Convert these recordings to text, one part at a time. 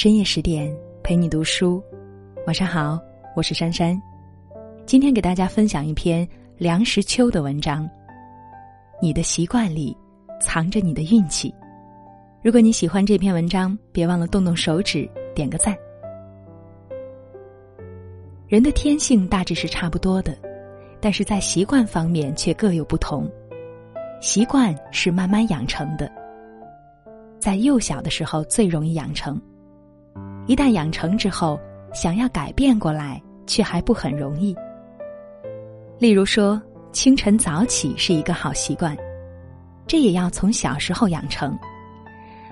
深夜十点陪你读书，晚上好，我是珊珊。今天给大家分享一篇梁实秋的文章。你的习惯里藏着你的运气。如果你喜欢这篇文章，别忘了动动手指点个赞。人的天性大致是差不多的，但是在习惯方面却各有不同。习惯是慢慢养成的，在幼小的时候最容易养成。一旦养成之后，想要改变过来却还不很容易。例如说，清晨早起是一个好习惯，这也要从小时候养成。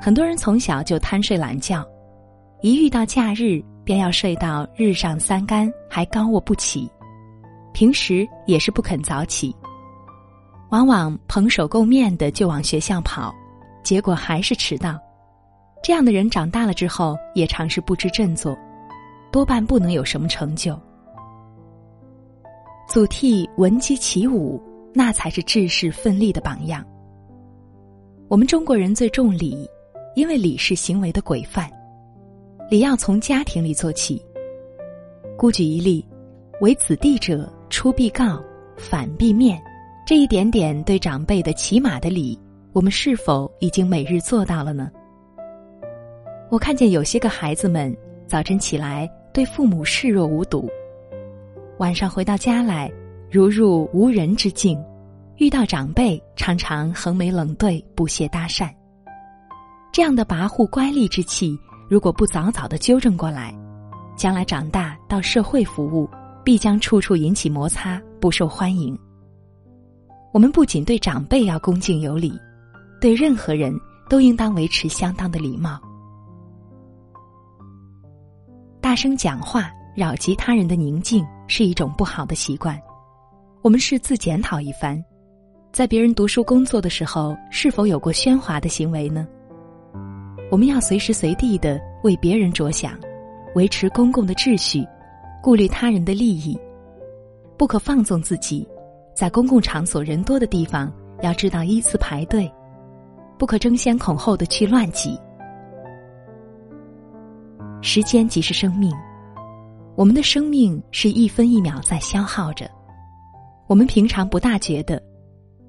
很多人从小就贪睡懒觉，一遇到假日便要睡到日上三竿，还高卧不起。平时也是不肯早起，往往蓬首垢面的就往学校跑，结果还是迟到。这样的人长大了之后也常是不知振作，多半不能有什么成就。祖逖闻鸡起舞，那才是志士奋力的榜样。我们中国人最重礼，因为礼是行为的规范，礼要从家庭里做起。孤举一例，为子弟者，出必告，反必面，这一点点对长辈的起码的礼，我们是否已经每日做到了呢？我看见有些个孩子们早晨起来对父母视若无睹，晚上回到家来如入无人之境，遇到长辈常常横眉冷对，不屑搭讪。这样的跋扈乖戾之气，如果不早早的纠正过来，将来长大到社会服务，必将处处引起摩擦，不受欢迎。我们不仅对长辈要恭敬有礼，对任何人都应当维持相当的礼貌。大声讲话扰及他人的宁静是一种不好的习惯，我们是自检讨一番，在别人读书工作的时候是否有过喧哗的行为呢？我们要随时随地的为别人着想，维持公共的秩序，顾虑他人的利益，不可放纵自己，在公共场所人多的地方要知道依次排队，不可争先恐后的去乱挤。时间即是生命，我们的生命是一分一秒在消耗着。我们平常不大觉得，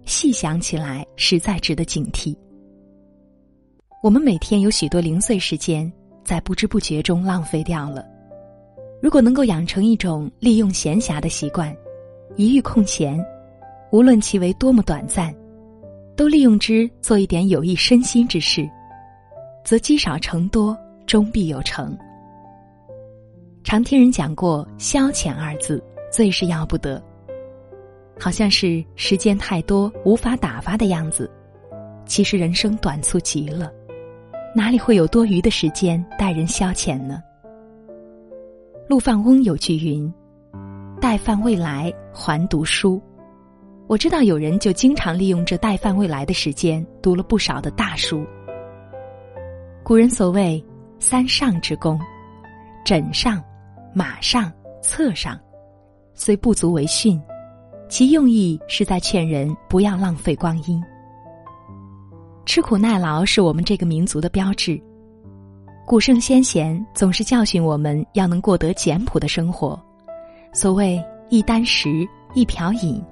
细想起来实在值得警惕。我们每天有许多零碎时间在不知不觉中浪费掉了。如果能够养成一种利用闲暇的习惯，一遇空闲，无论其为多么短暂，都利用之做一点有益身心之事，则积少成多。终必有成。常听人讲过“消遣”二字，最是要不得。好像是时间太多无法打发的样子，其实人生短促极了，哪里会有多余的时间待人消遣呢？陆放翁有句云：“待饭未来还读书。”我知道有人就经常利用这待饭未来的时间，读了不少的大书。古人所谓。三上之功，枕上、马上、侧上，虽不足为训，其用意是在劝人不要浪费光阴。吃苦耐劳是我们这个民族的标志，古圣先贤总是教训我们要能过得简朴的生活。所谓一箪食、一瓢饮，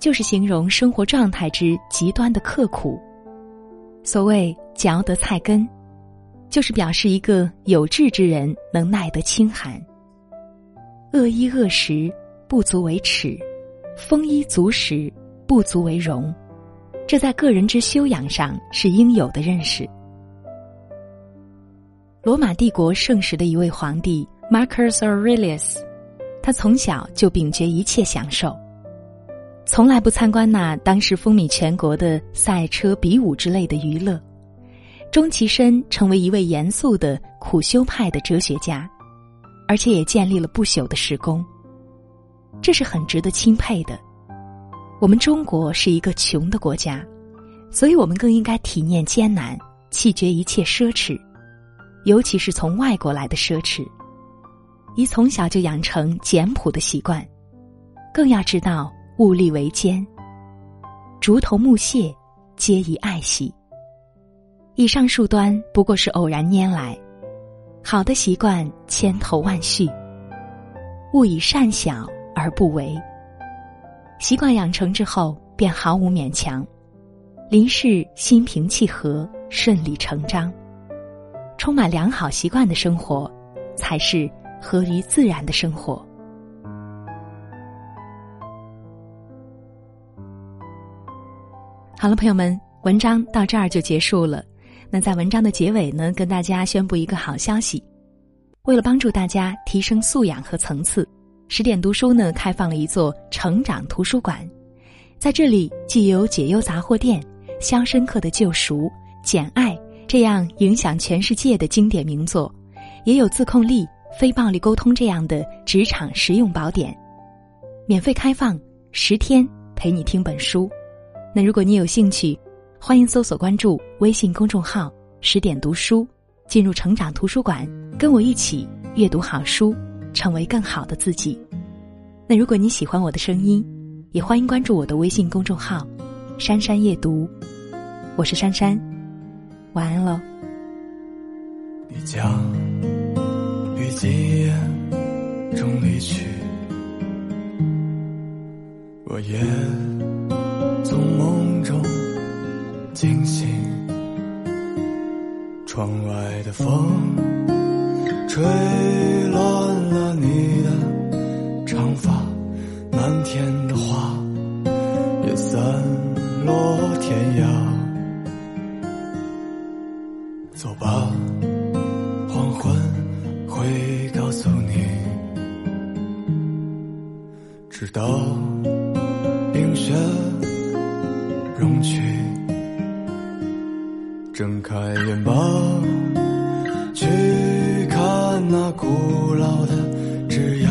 就是形容生活状态之极端的刻苦。所谓嚼得菜根。就是表示一个有志之人能耐得清寒。恶衣恶食不足为耻，丰衣足食不足为荣，这在个人之修养上是应有的认识。罗马帝国盛时的一位皇帝 Marcus Aurelius，他从小就秉绝一切享受，从来不参观那当时风靡全国的赛车、比武之类的娱乐。终其身成为一位严肃的苦修派的哲学家，而且也建立了不朽的时功。这是很值得钦佩的。我们中国是一个穷的国家，所以我们更应该体念艰难，弃绝一切奢侈，尤其是从外国来的奢侈。宜从小就养成简朴的习惯，更要知道物力维艰，竹头木屑皆宜爱惜。以上数端不过是偶然拈来，好的习惯千头万绪，勿以善小而不为。习惯养成之后，便毫无勉强，临事心平气和，顺理成章。充满良好习惯的生活，才是合于自然的生活。好了，朋友们，文章到这儿就结束了。那在文章的结尾呢，跟大家宣布一个好消息：为了帮助大家提升素养和层次，十点读书呢开放了一座成长图书馆。在这里，既有《解忧杂货店》《肖申克的救赎》《简爱》这样影响全世界的经典名作，也有《自控力》《非暴力沟通》这样的职场实用宝典，免费开放十天，陪你听本书。那如果你有兴趣，欢迎搜索关注微信公众号“十点读书”，进入成长图书馆，跟我一起阅读好书，成为更好的自己。那如果你喜欢我的声音，也欢迎关注我的微信公众号“珊珊夜读”，我是珊珊，晚安喽。你将于今夜中离去，我也。窗外的风吹乱了你的长发，漫天的花也散落天涯。走吧，黄昏会告诉你，直到去看那古老的枝桠，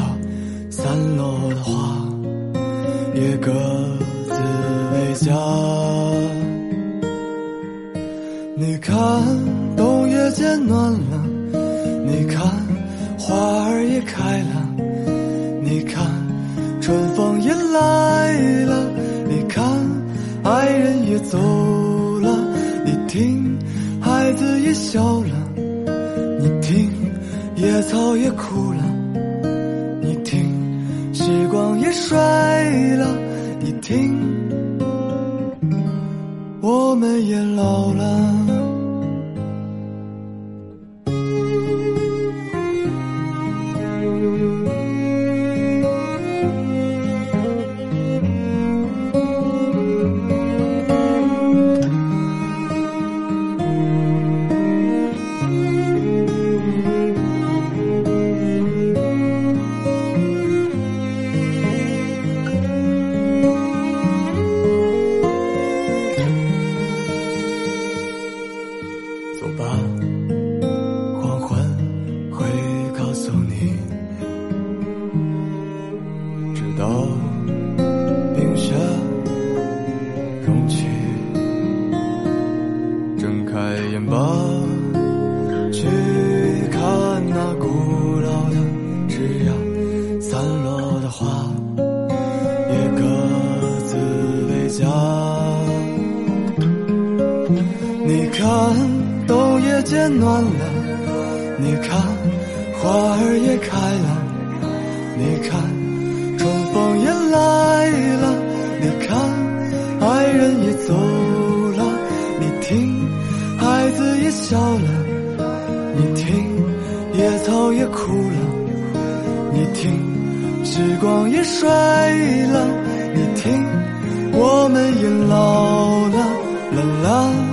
散落的花也各自为家。你看，冬夜渐暖了，你看，花儿也开了，你看，春风也来了，你看。爱人也走了，你听，子也笑了，你听，野草也哭了，你听，时光也衰了，看，冬也渐暖了，你看，花儿也开了，你看，春风也来了，你看，爱人也走了，你听，孩子也笑了，你听，野草也枯了，你听，时光也衰了，你听，我们也老了，啦啦。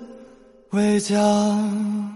回家。